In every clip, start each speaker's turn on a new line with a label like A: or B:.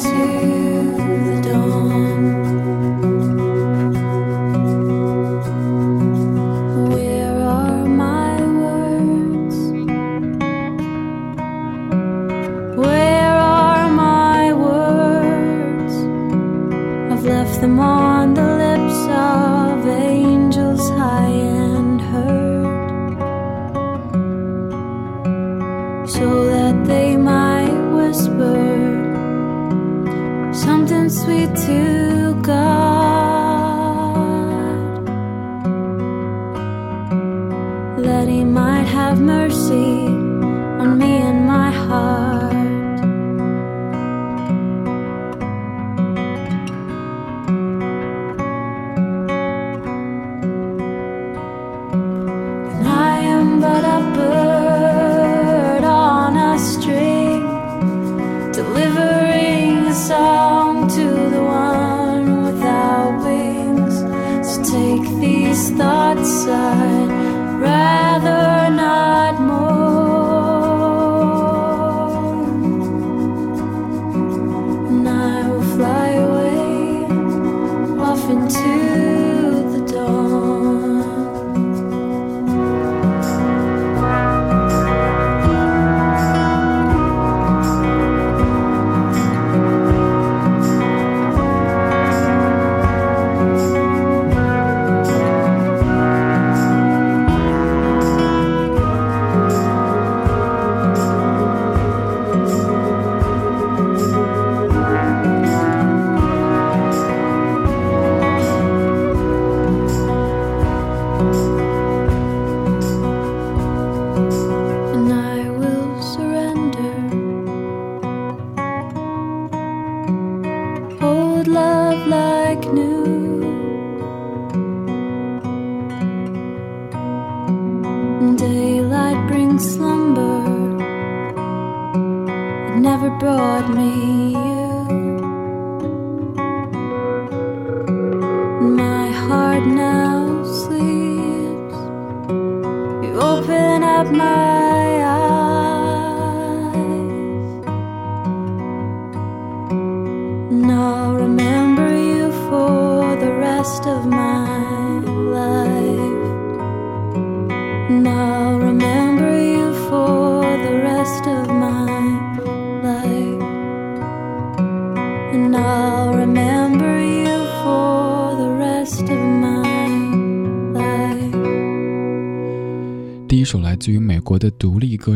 A: to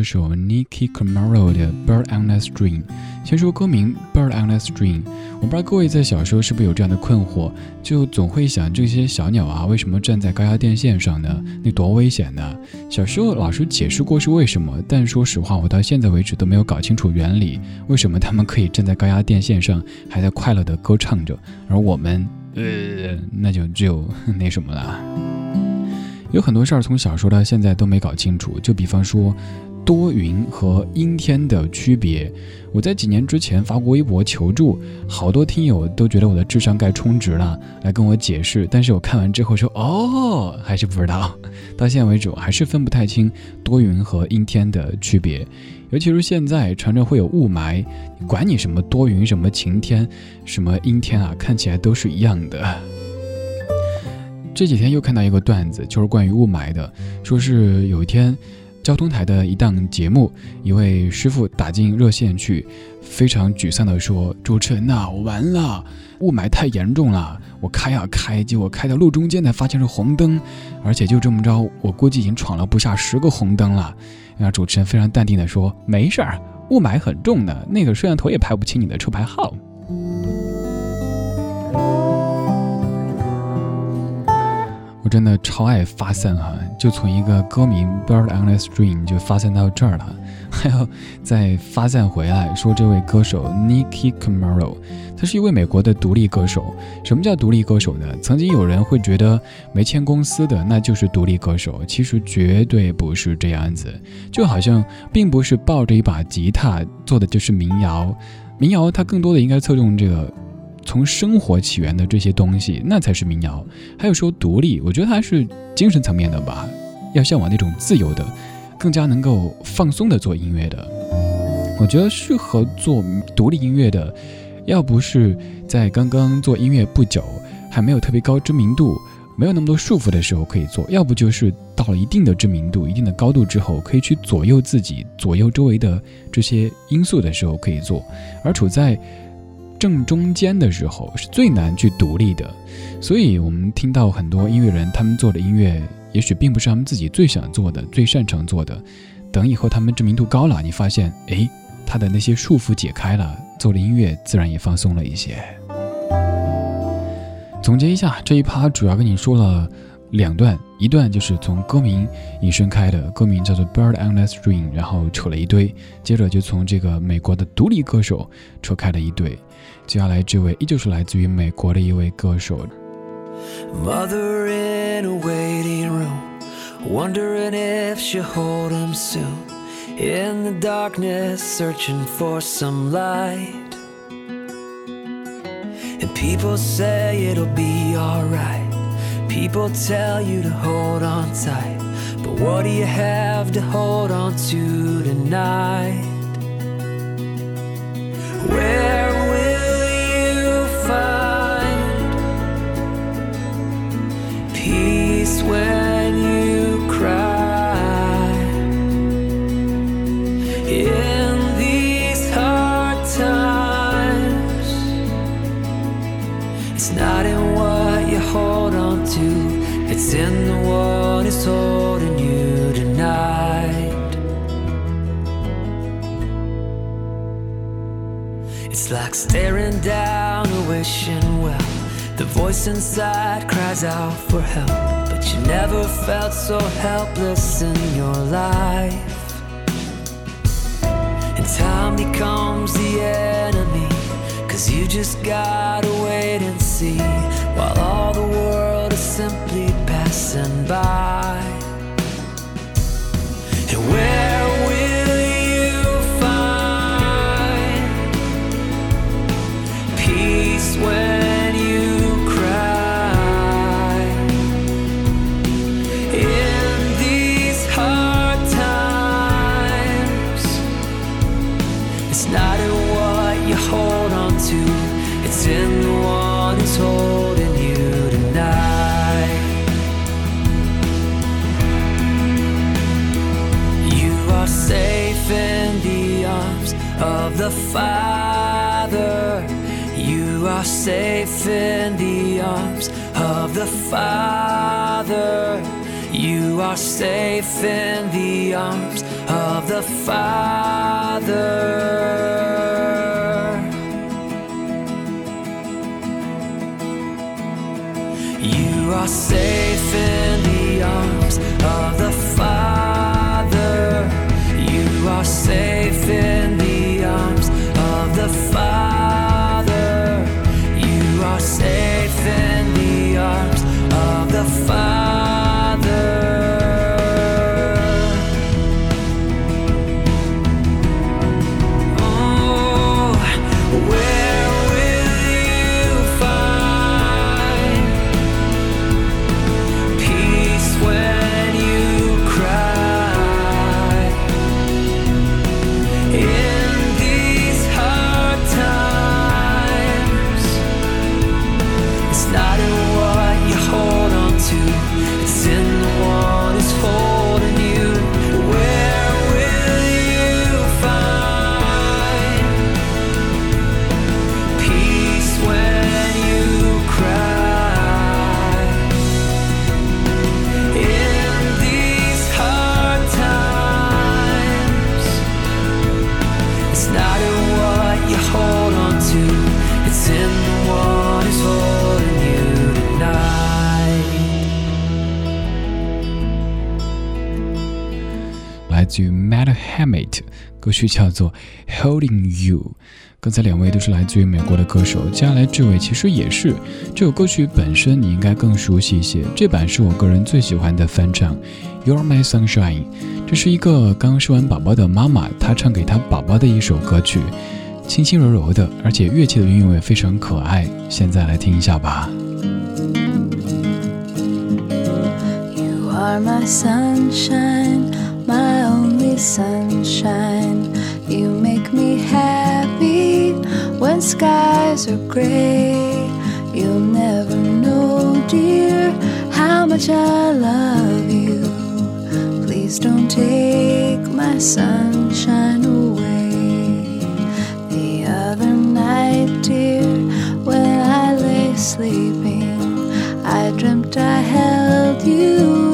B: 独立歌手 Nikki Camaro 的《Bird on a String》。先说歌名《Bird on a String》，我不知道各位在小时候是不是有这样的困惑，就总会想这些小鸟啊，为什么站在高压电线上呢？那多危险呢？小时候老师解释过是为什么，但说实话，我到现在为止都没有搞清楚原理，为什么他们可以站在高压电线上，还在快乐的歌唱着，而我们，呃，那就只有 那什么了。有很多事儿从小说到现在都没搞清楚，就比方说，多云和阴天的区别。我在几年之前发过微博求助，好多听友都觉得我的智商该充值了，来跟我解释。但是我看完之后说，哦，还是不知道。到现在为止，我还是分不太清多云和阴天的区别。尤其是现在，常常会有雾霾，管你什么多云、什么晴天、什么阴天啊，看起来都是一样的。这几天又看到一个段子，就是关于雾霾的，说是有一天。交通台的一档节目，一位师傅打进热线去，非常沮丧地说：“主持人呐，我完了，雾霾太严重了，我开呀开，结果开到路中间才发现是红灯，而且就这么着，我估计已经闯了不下十个红灯了。”那主持人非常淡定地说：“没事儿，雾霾很重的，那个摄像头也拍不清你的车牌号。”真的超爱发散哈，就从一个歌名《Bird on a String》就发散到这儿了，还要再发散回来，说这位歌手 Nicki Camaro，他是一位美国的独立歌手。什么叫独立歌手呢？曾经有人会觉得没签公司的那就是独立歌手，其实绝对不是这样子。就好像并不是抱着一把吉他做的就是民谣，民谣它更多的应该侧重这个。从生活起源的这些东西，那才是民谣。还有说独立，我觉得它是精神层面的吧，要向往那种自由的，更加能够放松的做音乐的。我觉得适合做独立音乐的，要不是在刚刚做音乐不久，还没有特别高知名度，没有那么多束缚的时候可以做；要不就是到了一定的知名度、一定的高度之后，可以去左右自己、左右周围的这些因素的时候可以做。而处在正中间的时候是最难去独立的，所以我们听到很多音乐人，他们做的音乐也许并不是他们自己最想做的、最擅长做的。等以后他们知名度高了，你发现，哎，他的那些束缚解开了，做的音乐自然也放松了一些。总结一下，这一趴主要跟你说了两段，一段就是从歌名引申开的，歌名叫做《Bird on a String》，然后扯了一堆，接着就从这个美国的独立歌手扯开了一堆。接下来这位依旧是来自于美国的一位歌手。
C: Mother in a waiting room, wondering if she'll hold him soon. In the darkness, searching for some light. And people say it'll be alright. People tell you to hold on tight. But what do you have to hold on to tonight? Where when you cry in these hard times. It's not in what you hold on to, it's in the one who's holding you tonight. It's like staring down a wishing. The voice inside cries out for help. But you never felt so helpless in your life. And time becomes the enemy. Cause you just gotta wait and see. While all the world is simply passing by. And where safe in the arms of the Father. You are safe in the arms of the Father.
B: 自于 Matt Hammett，歌曲叫做 Holding You。刚才两位都是来自于美国的歌手，接下来这位其实也是。这首歌曲本身你应该更熟悉一些，这版是我个人最喜欢的翻唱，You're My Sunshine。这是一个刚生完宝宝的妈妈，她唱给她宝宝的一首歌曲，轻轻柔柔的，而且乐器的运用也非常可爱。现在来听一下吧。
D: You are my sunshine, my sunshine. You make me happy when skies are gray. You'll never know, dear, how much I love you. Please don't take my sunshine away. The other night, dear, when I lay sleeping, I dreamt I held you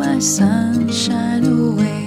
D: my sunshine away.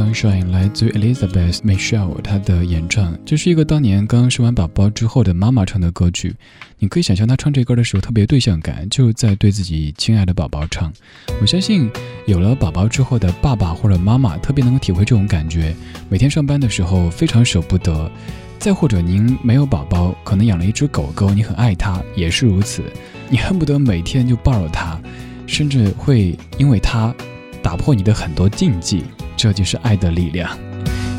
D: Sunshine》
B: 来自 Elizabeth Michelle 她的演唱，这是一个当年刚生完宝宝之后的妈妈唱的歌曲。你可以想象她唱这歌的时候特别对象感，就在对自己亲爱的宝宝唱。我相信有了宝宝之后的爸爸或者妈妈特别能够体会这种感觉。每天上班的时候非常舍不得，再或者您没有宝宝，可能养了一只狗狗，你很爱它，也是如此，你恨不得每天就抱着它，甚至会因为它。打破你的很多禁忌，这就是爱的力量。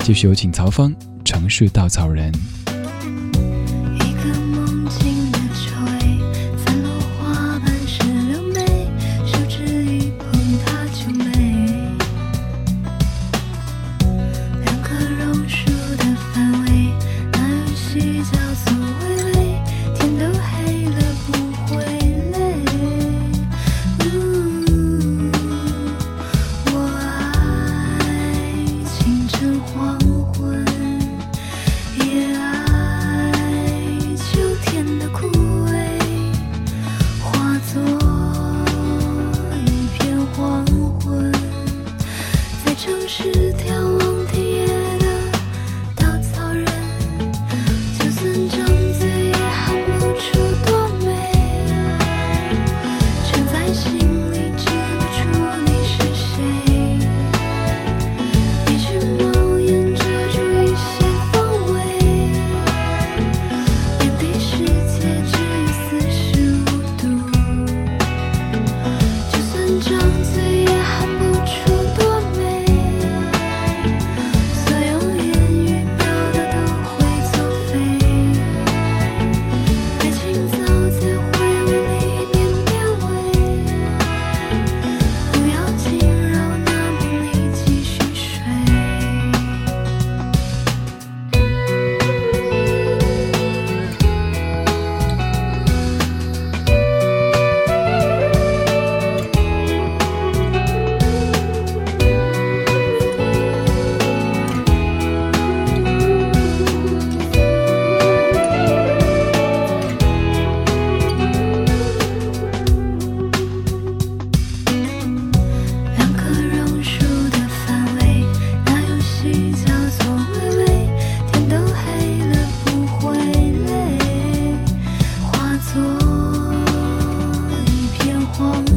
B: 继续有请曹芳，《城市稻草人》。
D: 一片荒。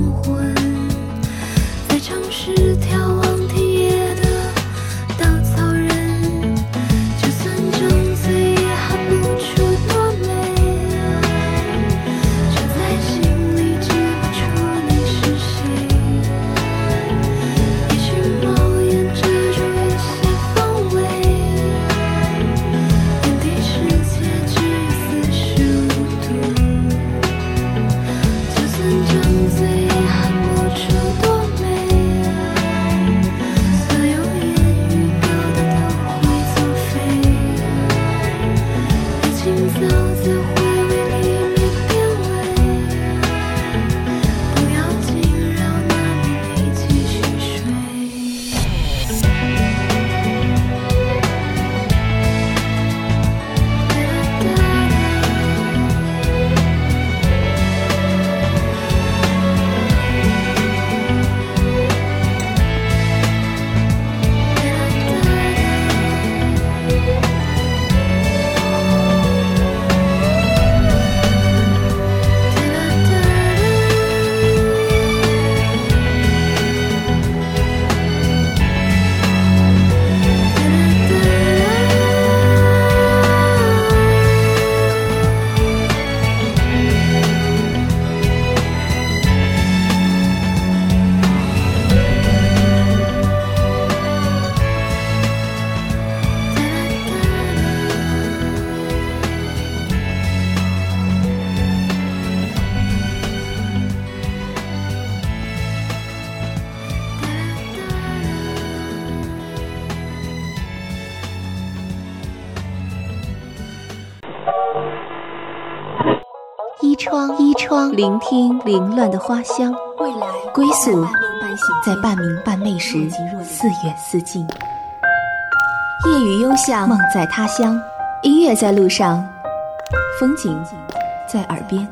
E: 聆听凌乱的花香，未来归宿在半明半昧时似远似近。夜雨幽巷，梦在他乡，音乐在路上，风景在耳边。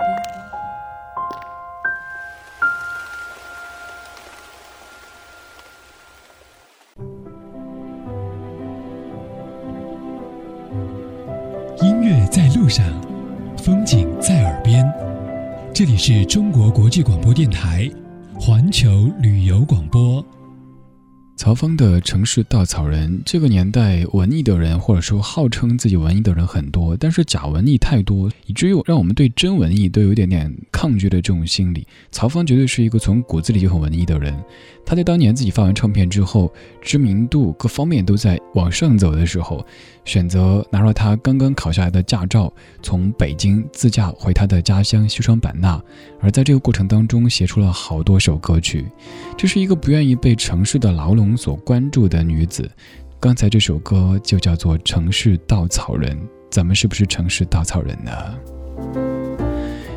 F: 际广播电台，环球旅游广播。
B: 曹芳的城市稻草人，这个年代文艺的人或者说号称自己文艺的人很多，但是假文艺太多，以至于让我们对真文艺都有一点点抗拒的这种心理。曹芳绝对是一个从骨子里就很文艺的人。他在当年自己发完唱片之后，知名度各方面都在往上走的时候，选择拿着他刚刚考下来的驾照，从北京自驾回他的家乡西双版纳。而在这个过程当中，写出了好多首歌曲。这是一个不愿意被城市的牢笼所关注的女子。刚才这首歌就叫做《城市稻草人》，咱们是不是城市稻草人呢？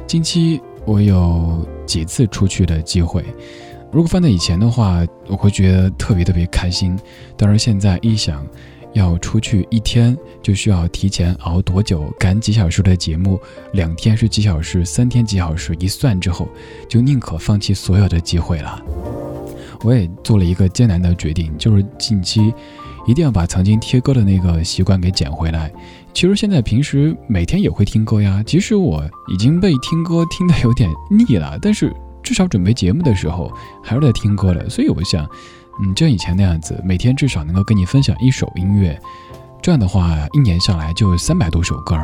B: 近期我有几次出去的机会。如果放在以前的话，我会觉得特别特别开心。但是现在一想，要出去一天就需要提前熬多久，赶几小时的节目，两天是几小时，三天几小时，一算之后，就宁可放弃所有的机会了。我也做了一个艰难的决定，就是近期一定要把曾经贴歌的那个习惯给捡回来。其实现在平时每天也会听歌呀，即使我已经被听歌听得有点腻了，但是。至少准备节目的时候还是在听歌的，所以我想，嗯，就像以前那样子，每天至少能够跟你分享一首音乐，这样的话，一年下来就三百多首歌，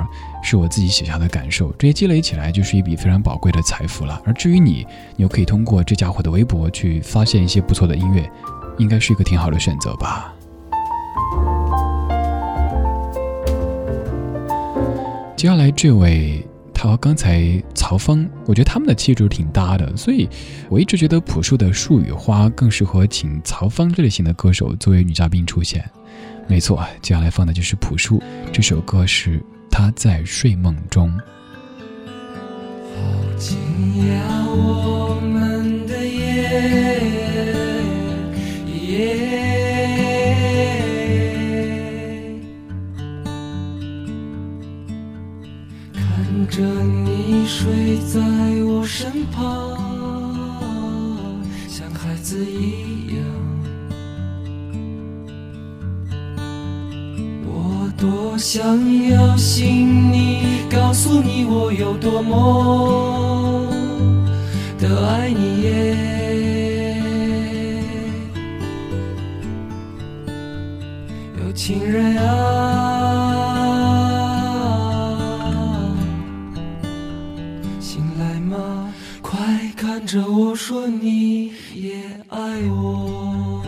B: 是我自己写下的感受，这些积累起来就是一笔非常宝贵的财富了。而至于你，你又可以通过这家伙的微博去发现一些不错的音乐，应该是一个挺好的选择吧。接下来这位。他和刚才曹芳，我觉得他们的气质挺搭的，所以我一直觉得朴树的《树与花》更适合请曹芳这类型的歌手作为女嘉宾出现。没错，接下来放的就是朴树，这首歌是《他在睡梦中》。
G: 好惊讶，我们着你睡在我身旁，像孩子一样。我多想要信你，告诉你我有多么的爱你耶。有情人啊。看着我说你也爱我。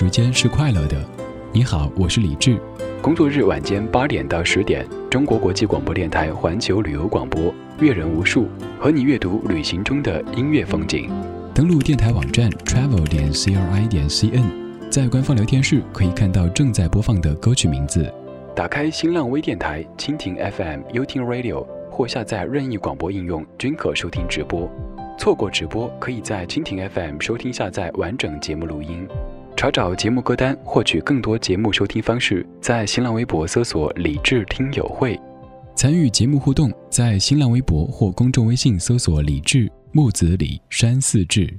B: 时间是快乐的。你好，我是李志。工作日晚间八点到十点，中国国际广播电台环球旅游广播，阅人无数，和你阅读旅行中的音乐风景。登录电台网站 travel 点 c r i 点 c n，在官方聊天室可以看到正在播放的歌曲名字。打开新浪微电台、蜻蜓 FM、优听 Radio 或下载任意广播应用，均可收听直播。错过直播，可以在蜻蜓 FM 收听下载完整节目录音。查找节目歌单，获取更多节目收听方式，在新浪微博搜索“李智听友会”。参与节目互动，在新浪微博或公众微信搜索“李智木子李山四志”。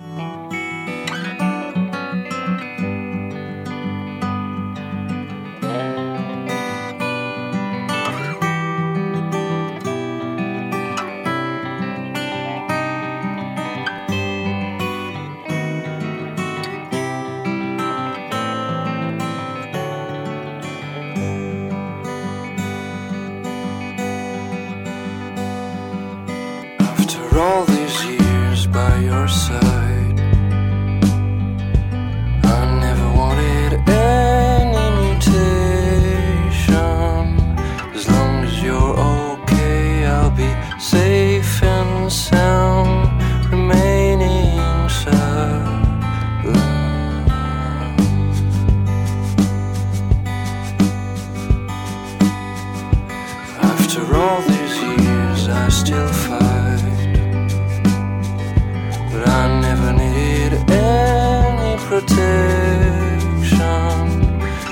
C: all these years I still fight, but I never needed any protection.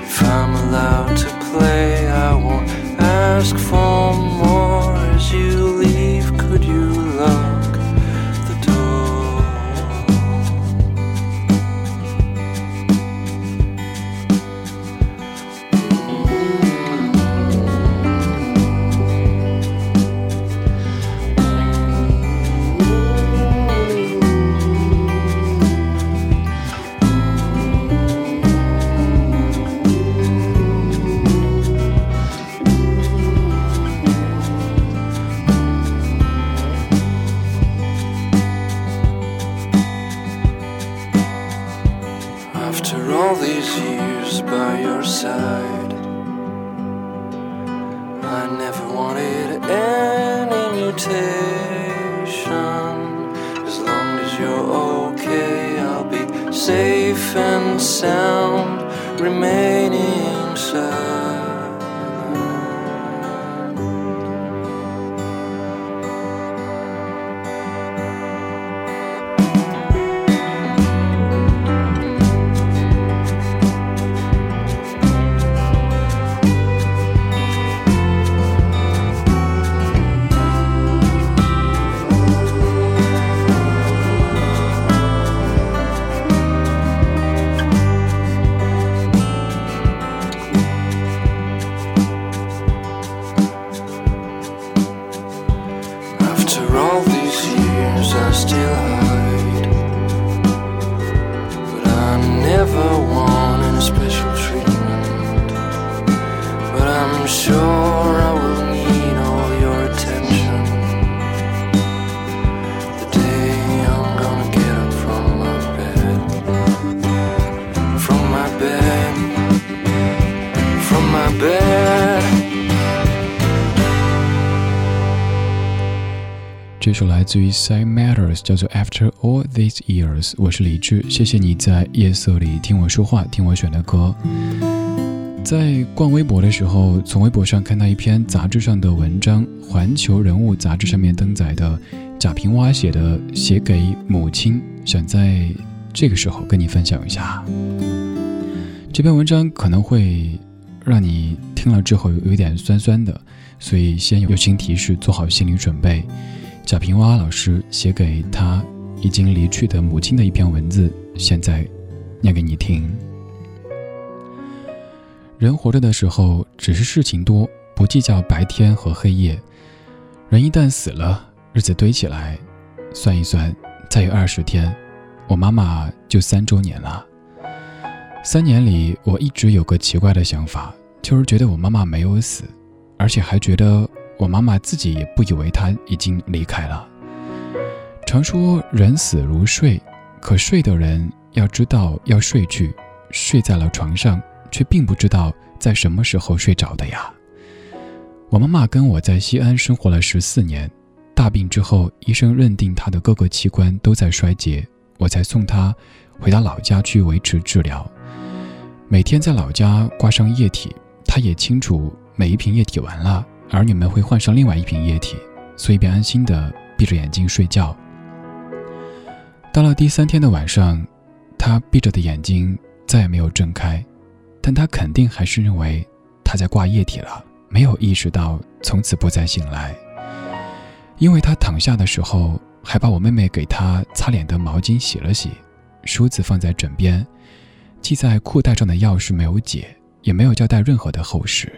C: If I'm allowed to play, I won't ask for.
B: 这首来自于 Side Matters，叫做 After All These Years。我是李志，谢谢你在夜色里听我说话，听我选的歌。在逛微博的时候，从微博上看到一篇杂志上的文章，《环球人物》杂志上面登载的贾平凹写的《写给母亲》，想在这个时候跟你分享一下。这篇文章可能会让你听了之后有点酸酸的，所以先友情提示，做好心理准备。贾平凹老师写给他已经离去的母亲的一篇文字，现在念给你听。人活着的时候，只是事情多，不计较白天和黑夜。人一旦死了，日子堆起来，算一算，再有二十天，我妈妈就三周年了。三年里，我一直有个奇怪的想法，就是觉得我妈妈没有死，而且还觉得。我妈妈自己也不以为她已经离开了。常说人死如睡，可睡的人要知道要睡去，睡在了床上，却并不知道在什么时候睡着的呀。我妈妈跟我在西安生活了十四年，大病之后，医生认定她的各个器官都在衰竭，我才送她回到老家去维持治疗。每天在老家挂上液体，她也清楚每一瓶液体完了，儿女们会换上另外一瓶液体，所以便安心的闭着眼睛睡觉。到了第三天的晚上，她闭着的眼睛再也没有睁开，但她肯定还是认为她在挂液体了。没有意识到从此不再醒来，因为他躺下的时候还把我妹妹给他擦脸的毛巾洗了洗，梳子放在枕边，系在裤带上的钥匙没有解，也没有交代任何的后事。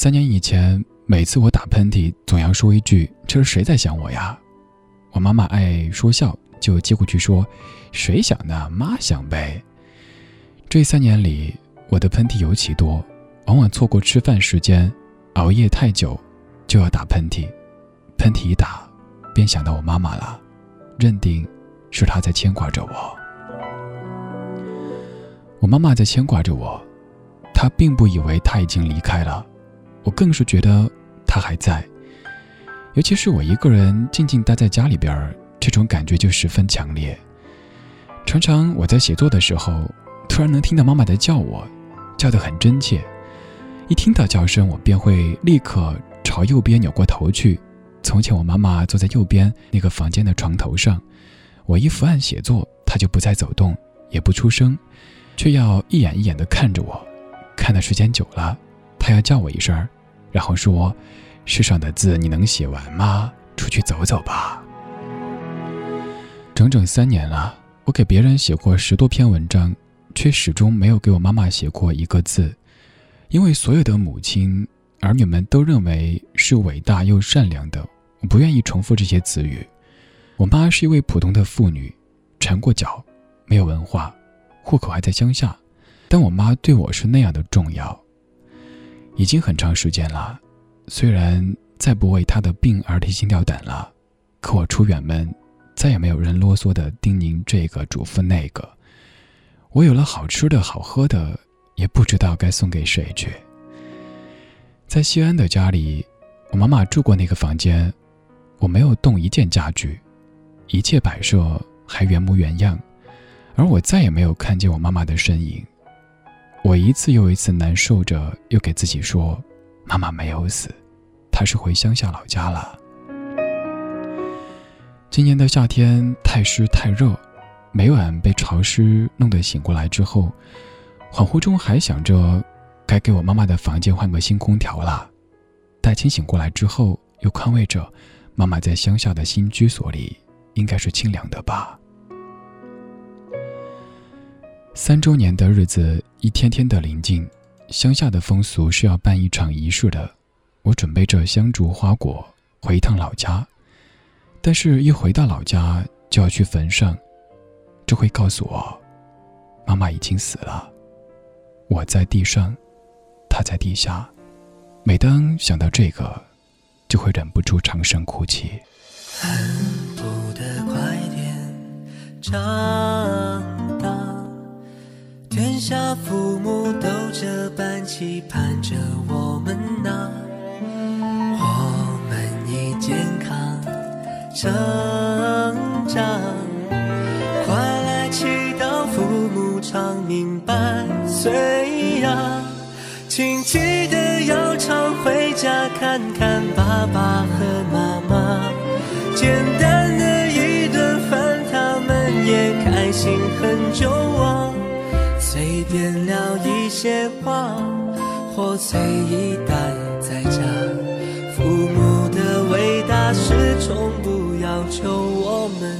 B: 三年以前，每次我打喷嚏，总要说一句：“这是谁在想我呀？”我妈妈爱说笑，就接过去说：“谁想呢？妈想呗。”这三年里，我的喷嚏尤其多。往往错过吃饭时间，熬夜太久，就要打喷嚏。喷嚏一打，便想到我妈妈了，认定是她在牵挂着我。我妈妈在牵挂着我，她并不以为她已经离开了，我更是觉得她还在。尤其是我一个人静静待在家里边，这种感觉就十分强烈。常常我在写作的时候，突然能听到妈妈在叫我，叫得很真切。一听到叫声，我便会立刻朝右边扭过头去。从前，我妈妈坐在右边那个房间的床头上，我一伏案写作，她就不再走动，也不出声，却要一眼一眼地看着我。看的时间久了，她要叫我一声儿，然后说：“世上的字你能写完吗？出去走走吧。”整整三年了，我给别人写过十多篇文章，却始终没有给我妈妈写过一个字。因为所有的母亲、儿女们都认为是伟大又善良的，我不愿意重复这些词语。我妈是一位普通的妇女，缠过脚，没有文化，户口还在乡下，但我妈对我是那样的重要。已经很长时间了，虽然再不为他的病而提心吊胆了，可我出远门，再也没有人啰嗦的叮咛这个嘱咐那个。我有了好吃的好喝的。也不知道该送给谁去。在西安的家里，我妈妈住过那个房间，我没有动一件家具，一切摆设还原模原样，而我再也没有看见我妈妈的身影。我一次又一次难受着，又给自己说：“妈妈没有死，她是回乡下老家了。”今年的夏天太湿太热，每晚被潮湿弄得醒过来之后。恍惚中还想着，该给我妈妈的房间换个新空调了。待清醒过来之后，又宽慰着，妈妈在乡下的新居所里应该是清凉的吧。三周年的日子一天天的临近，乡下的风俗是要办一场仪式的。我准备着香烛花果回一趟老家，但是一回到老家就要去坟上，这会告诉我，妈妈已经死了。我在地上，她在地下。每当想到这个，就会忍不住长声哭泣。
H: 恨不得快点长，天下父母都这般期盼着我们呐。我们已健康成长，快来祈祷父母长命百岁呀。请记得要常回家看看爸爸和妈妈，简单的一顿饭，他们也开心很久啊。点了一些话，或随意待在家，父母的伟大是从不要求我们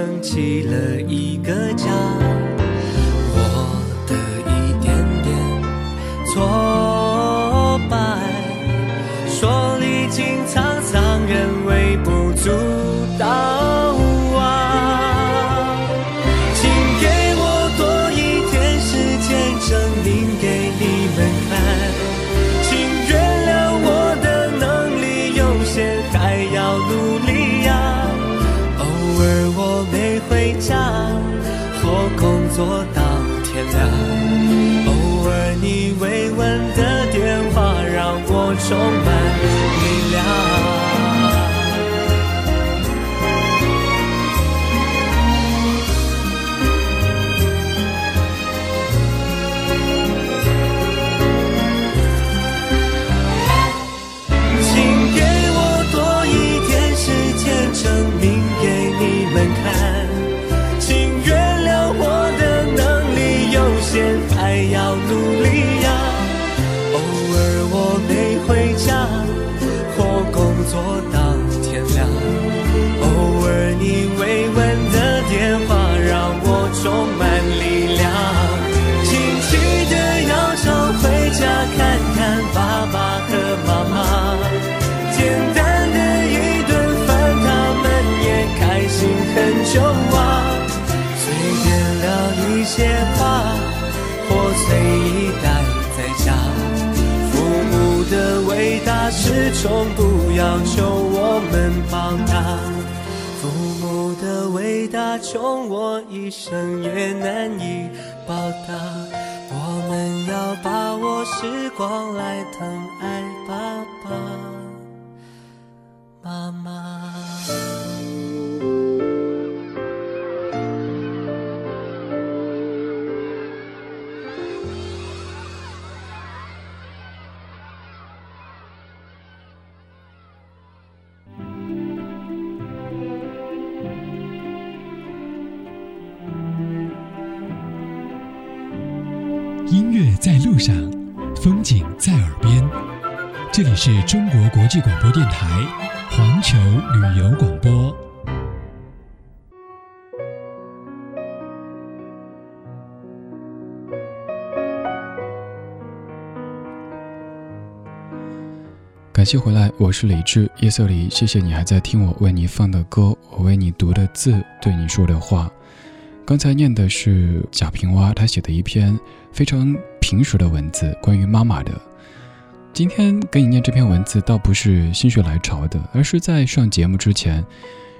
H: 撑起了一个家。
I: 始终不要求我们报答，父母的伟大，穷我一生也难以报答。我们要把握时光来疼爱爸爸妈妈。
F: 是中国国际广播电台环球旅游广播。
B: 感谢回来，我是李志，夜色里，谢谢你还在听我为你放的歌，我为你读的字，对你说的话。刚才念的是贾平凹他写的一篇非常平实的文字，关于妈妈的。今天给你念这篇文字，倒不是心血来潮的，而是在上节目之前，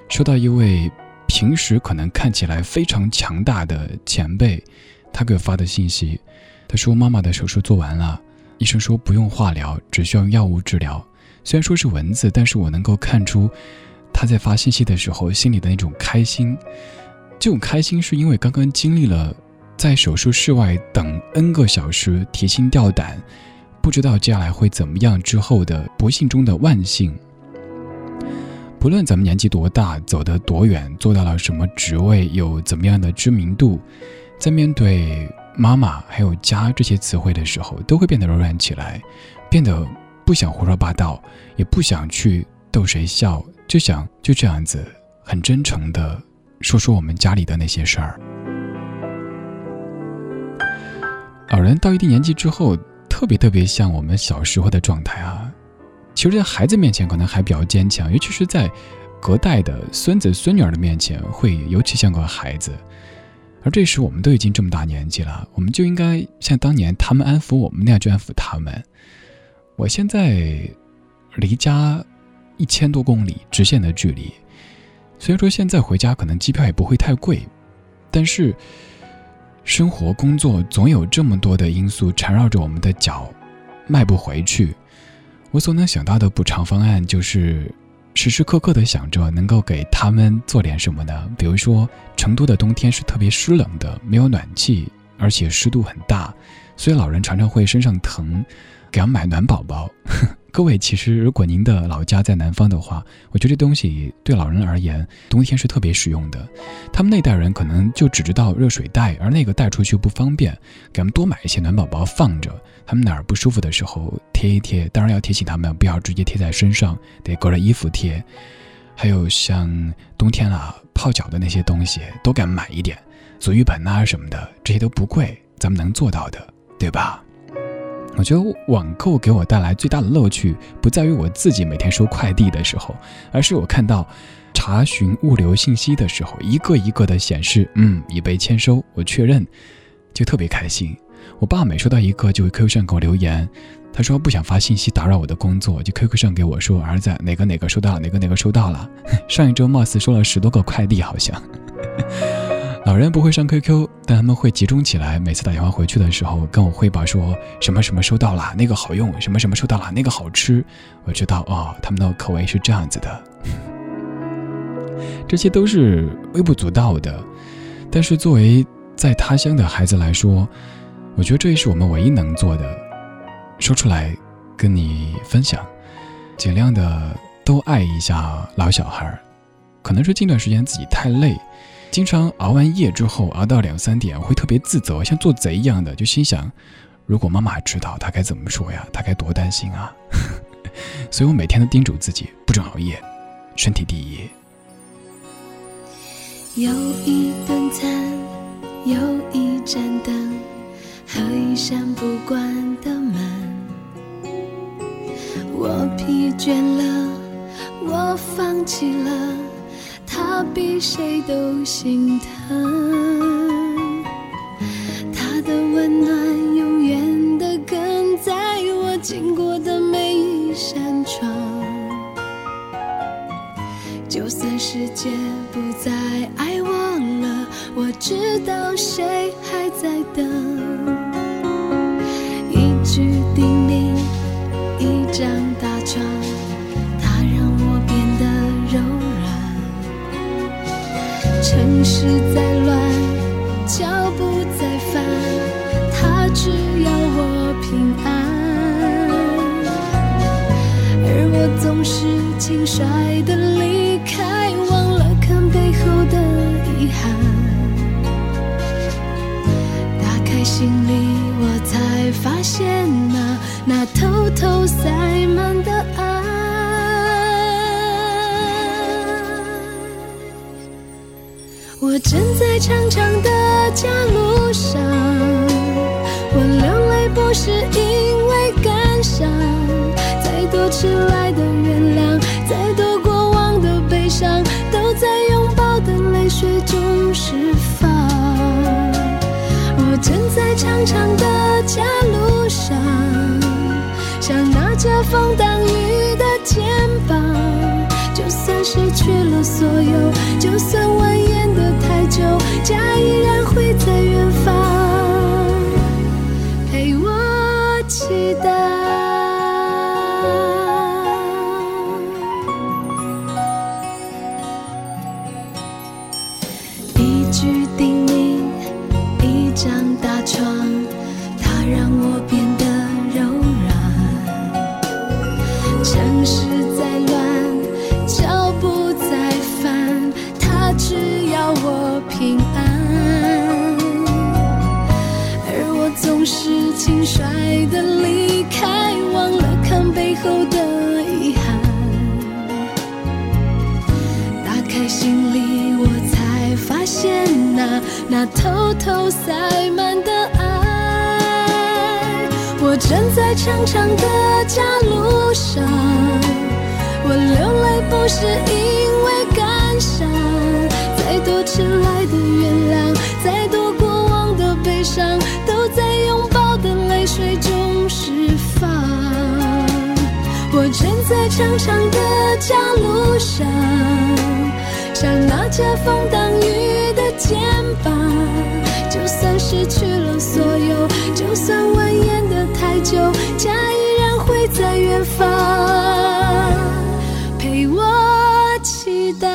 B: 收到一位平时可能看起来非常强大的前辈，他给我发的信息。他说妈妈的手术做完了，医生说不用化疗，只需要药物治疗。虽然说是文字，但是我能够看出他在发信息的时候心里的那种开心。这种开心是因为刚刚经历了在手术室外等 n 个小时提心吊胆，不知道接下来会怎么样之后的不幸中的万幸。不论咱们年纪多大，走得多远，做到了什么职位，有怎么样的知名度，在面对妈妈还有家这些词汇的时候，都会变得柔软起来，变得不想胡说八道，也不想去逗谁笑，就想就这样子很真诚的。说说我们家里的那些事儿。老人到一定年纪之后，特别特别像我们小时候的状态啊。其实，在孩子面前可能还比较坚强，尤其是在隔代的孙子孙女儿的面前，会尤其像个孩子。而这时，我们都已经这么大年纪了，我们就应该像当年他们安抚我们那样去安抚他们。我现在离家一千多公里直线的距离。虽然说现在回家可能机票也不会太贵，但是生活工作总有这么多的因素缠绕着我们的脚，迈不回去。我所能想到的补偿方案就是时时刻刻的想着能够给他们做点什么呢？比如说成都的冬天是特别湿冷的，没有暖气，而且湿度很大，所以老人常常会身上疼，给他买暖宝宝。各位，其实如果您的老家在南方的话，我觉得这东西对老人而言，冬天是特别实用的。他们那代人可能就只知道热水袋，而那个带出去不方便，给他们多买一些暖宝宝放着，他们哪儿不舒服的时候贴一贴。当然要提醒他们不要直接贴在身上，得隔着衣服贴。还有像冬天了泡脚的那些东西，都敢买一点，足浴盆啊什么的，这些都不贵，咱们能做到的，对吧？我觉得网购给我带来最大的乐趣，不在于我自己每天收快递的时候，而是我看到查询物流信息的时候，一个一个的显示，嗯，已被签收，我确认，就特别开心。我爸每收到一个，就会 QQ 上给我留言，他说不想发信息打扰我的工作，就 QQ 上给我说，儿子哪个哪个收到了，哪个哪个收到了。上一周貌似收了十多个快递，好像。老人不会上 QQ，但他们会集中起来。每次打电话回去的时候，跟我汇报说什么什么收到了，那个好用；什么什么收到了，那个好吃。我知道哦，他们的口味是这样子的。这些都是微不足道的，但是作为在他乡的孩子来说，我觉得这也是我们唯一能做的。说出来，跟你分享，尽量的都爱一下老小孩。可能是近段时间自己太累。经常熬完夜之后，熬到两三点，会特别自责，像做贼一样的，就心想：如果妈妈知道，她该怎么说呀？她该多担心啊！所以我每天都叮嘱自己，不准熬夜，身体第一。
D: 有一顿餐，有一盏灯，和一扇不关的门。我疲倦了，我放弃了。他比谁都心疼，他的温暖永远的跟在我经过的每一扇窗。就算世界不再爱我了，我知道谁城市再乱，脚步再烦，他只要我平安。而我总是轻率长长的家路上，我流泪不是因为感伤，再多迟来的原谅，再多过往的悲伤，都在拥抱的泪水中释放。我站在长长的家路上，想拿着风挡雨的肩膀，就算失去了所有，就算万一家依然会在远方陪我祈祷。一句叮咛，一张大床，它让我变的离开，忘了看背后的遗憾。打开行李，我才发现那那偷偷塞满的爱。我站在长长的家路上，我流泪不是因为感伤。再多迟来的原谅，再多过往的悲伤，站在长长的家路上，像那遮风挡雨的肩膀。就算失去了所有，就算蜿蜒的太久，家依然会在远方陪我祈祷。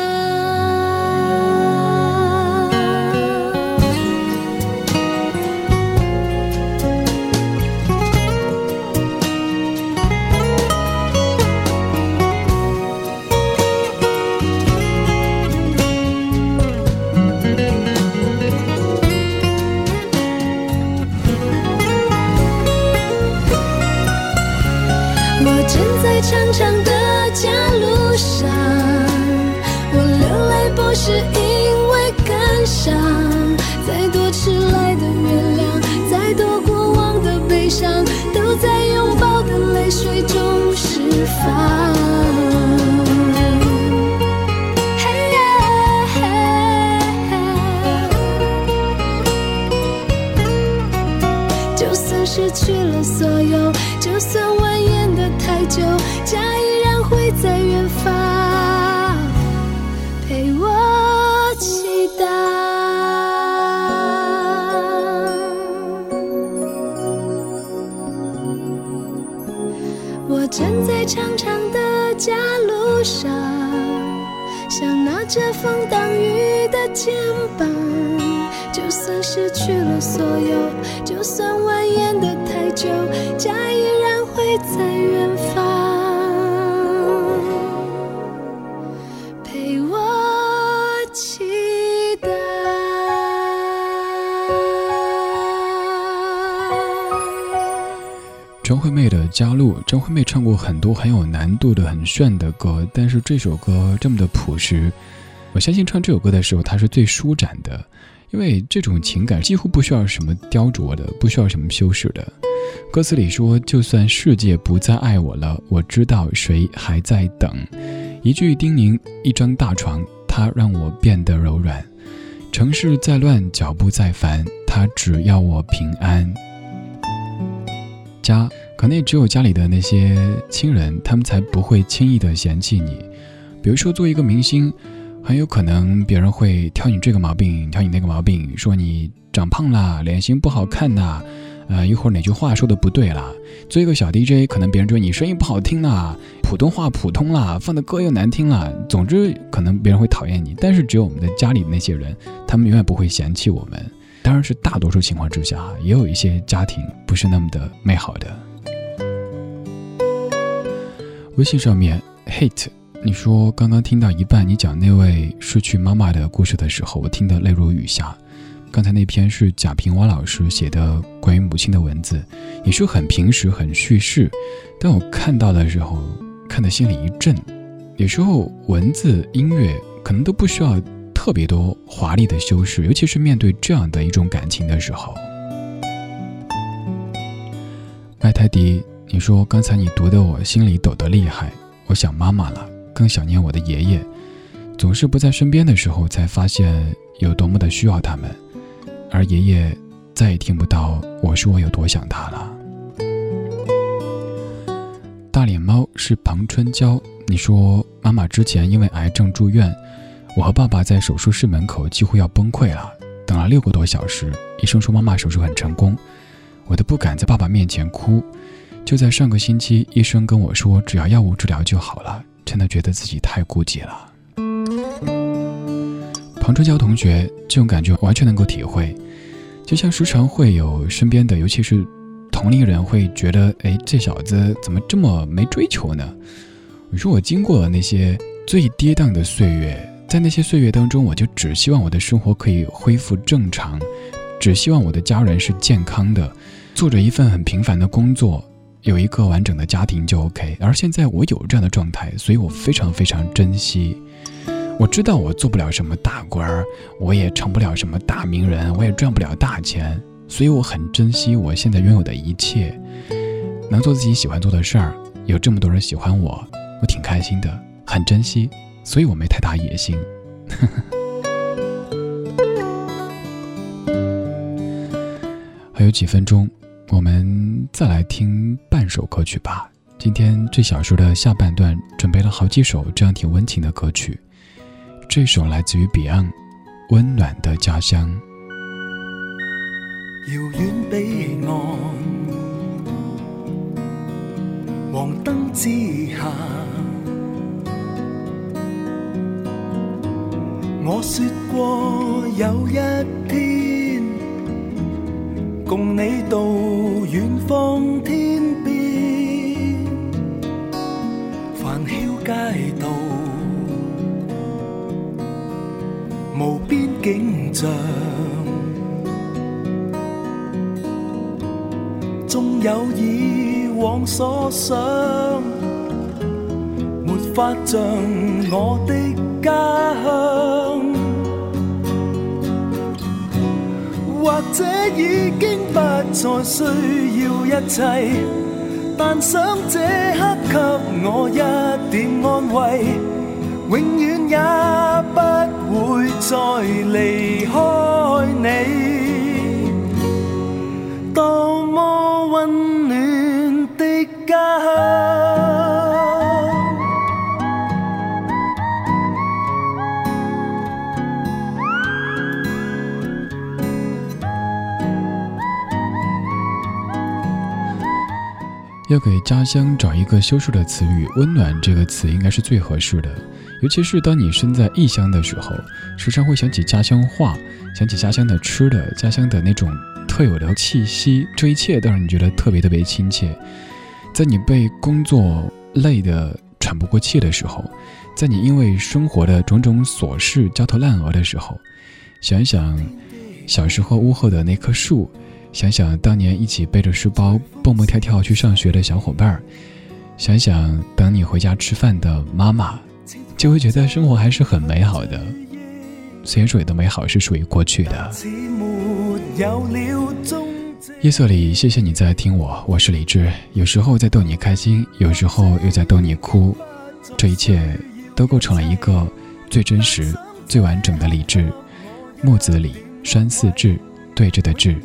D: 悲伤都在拥抱的泪水中释放。就算失去了所有，就算蜿蜒的太久。上，想拿着风挡雨的肩膀。就算失去了所有，就算蜿蜒的太久，假意
B: 张惠妹的《加路》，张惠妹唱过很多很有难度的、很炫的歌，但是这首歌这么的朴实，我相信唱这首歌的时候，她是最舒展的。因为这种情感几乎不需要什么雕琢的，不需要什么修饰的。歌词里说：“就算世界不再爱我了，我知道谁还在等。”一句叮咛，一张大床，它让我变得柔软。城市再乱，脚步再烦，它只要我平安。家，可能也只有家里的那些亲人，他们才不会轻易的嫌弃你。比如说，做一个明星。很有可能别人会挑你这个毛病，挑你那个毛病，说你长胖啦，脸型不好看呐，呃，一会儿哪句话说的不对啦。做一个小 DJ，可能别人说你声音不好听啦，普通话普通啦，放的歌又难听啦。总之，可能别人会讨厌你。但是只有我们的家里那些人，他们永远不会嫌弃我们。当然是大多数情况之下，也有一些家庭不是那么的美好的。微信上面 hate。你说刚刚听到一半，你讲那位失去妈妈的故事的时候，我听得泪如雨下。刚才那篇是贾平凹老师写的关于母亲的文字，也是很平实、很叙事。但我看到的时候，看得心里一震。有时候文字、音乐可能都不需要特别多华丽的修饰，尤其是面对这样的一种感情的时候。麦泰迪，你说刚才你读的我心里抖得厉害，我想妈妈了。更想念我的爷爷，总是不在身边的时候，才发现有多么的需要他们，而爷爷再也听不到我说我有多想他了。大脸猫是庞春娇，你说妈妈之前因为癌症住院，我和爸爸在手术室门口几乎要崩溃了，等了六个多小时，医生说妈妈手术很成功，我都不敢在爸爸面前哭。就在上个星期，医生跟我说，只要药物治疗就好了。真的觉得自己太孤寂了。庞春娇同学，这种感觉完全能够体会。就像时常会有身边的，尤其是同龄人，会觉得，哎，这小子怎么这么没追求呢？我说我经过了那些最跌宕的岁月，在那些岁月当中，我就只希望我的生活可以恢复正常，只希望我的家人是健康的，做着一份很平凡的工作。有一个完整的家庭就 OK，而现在我有这样的状态，所以我非常非常珍惜。我知道我做不了什么大官儿，我也成不了什么大名人，我也赚不了大钱，所以我很珍惜我现在拥有的一切，能做自己喜欢做的事儿，有这么多人喜欢我，我挺开心的，很珍惜，所以我没太大野心。还有几分钟。我们再来听半首歌曲吧。今天这小说的下半段准备了好几首这样挺温情的歌曲。这首来自于 Beyond，《温暖的家乡》。
I: 遥远彼岸，黄灯之下，我说过有一天。共你到远方天边，繁嚣街道，无边景象，纵有以往所想，没法像我的家乡。或者已经不再需要一切，但想这刻给我一点安慰，永远也不会再离开你。多么温暖的家乡。
B: 要给家乡找一个修饰的词语，“温暖”这个词应该是最合适的。尤其是当你身在异乡的时候，时常会想起家乡话，想起家乡的吃的，家乡的那种特有的气息，这一切都让你觉得特别特别亲切。在你被工作累得喘不过气的时候，在你因为生活的种种琐事焦头烂额的时候，想一想小时候屋后的那棵树。想想当年一起背着书包蹦蹦跳跳去上学的小伙伴，想想等你回家吃饭的妈妈，就会觉得生活还是很美好的。虽然说有的美好是属于过去的。夜色里，谢谢你在听我，我是李志。有时候在逗你开心，有时候又在逗你哭，这一切都构成了一个最真实、最完整的李志。木子李，山寺志，对着的志。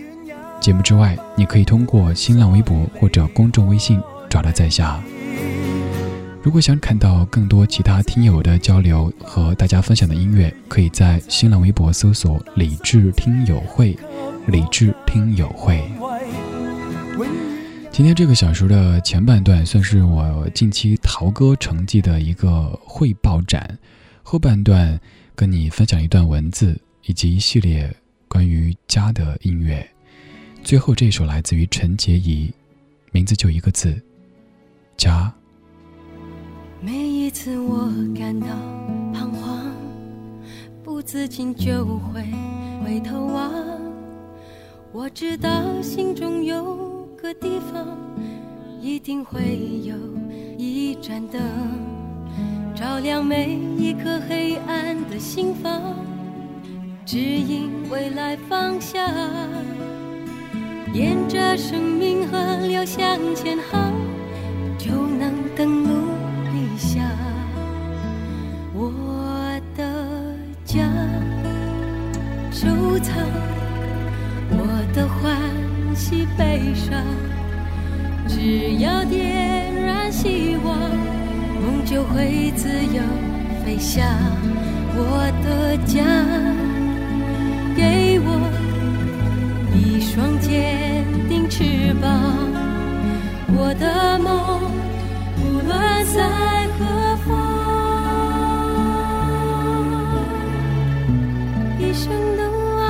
B: 节目之外，你可以通过新浪微博或者公众微信找到在下。如果想看到更多其他听友的交流和大家分享的音乐，可以在新浪微博搜索“理智听友会”。理智听友会。今天这个小时的前半段算是我近期陶歌成绩的一个汇报展，后半段跟你分享一段文字以及一系列关于家的音乐。最后这首来自于陈洁仪，名字就一个字，家。
J: 每一次我感到彷徨，不自禁就会回头望。我知道心中有个地方，一定会有一盏灯，照亮每一颗黑暗的心房，指引未来方向。沿着生命河流向前航，就能登陆理想。我的家，收藏我的欢喜悲伤。只要点燃希望，梦就会自由飞翔。我的家，给我。一双坚定翅膀，我的梦无论在何方，一生的爱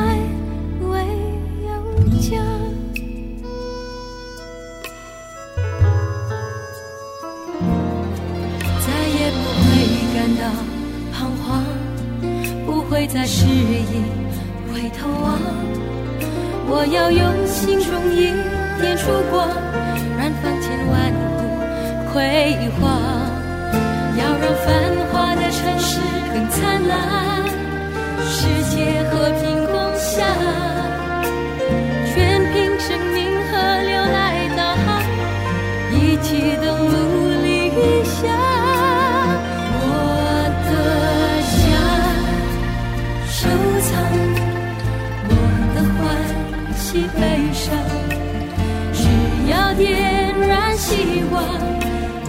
J: 唯有家，再也不会感到彷徨，不会再迟疑回头望。我要用心中一点烛光，燃放千万户辉煌。要让繁华的城市更灿烂，世界和平共享。全凭生命河流来导航，一起登陆理想。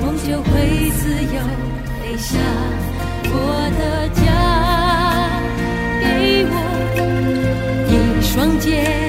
J: 梦就会自由飞翔，我的家，给我一双肩。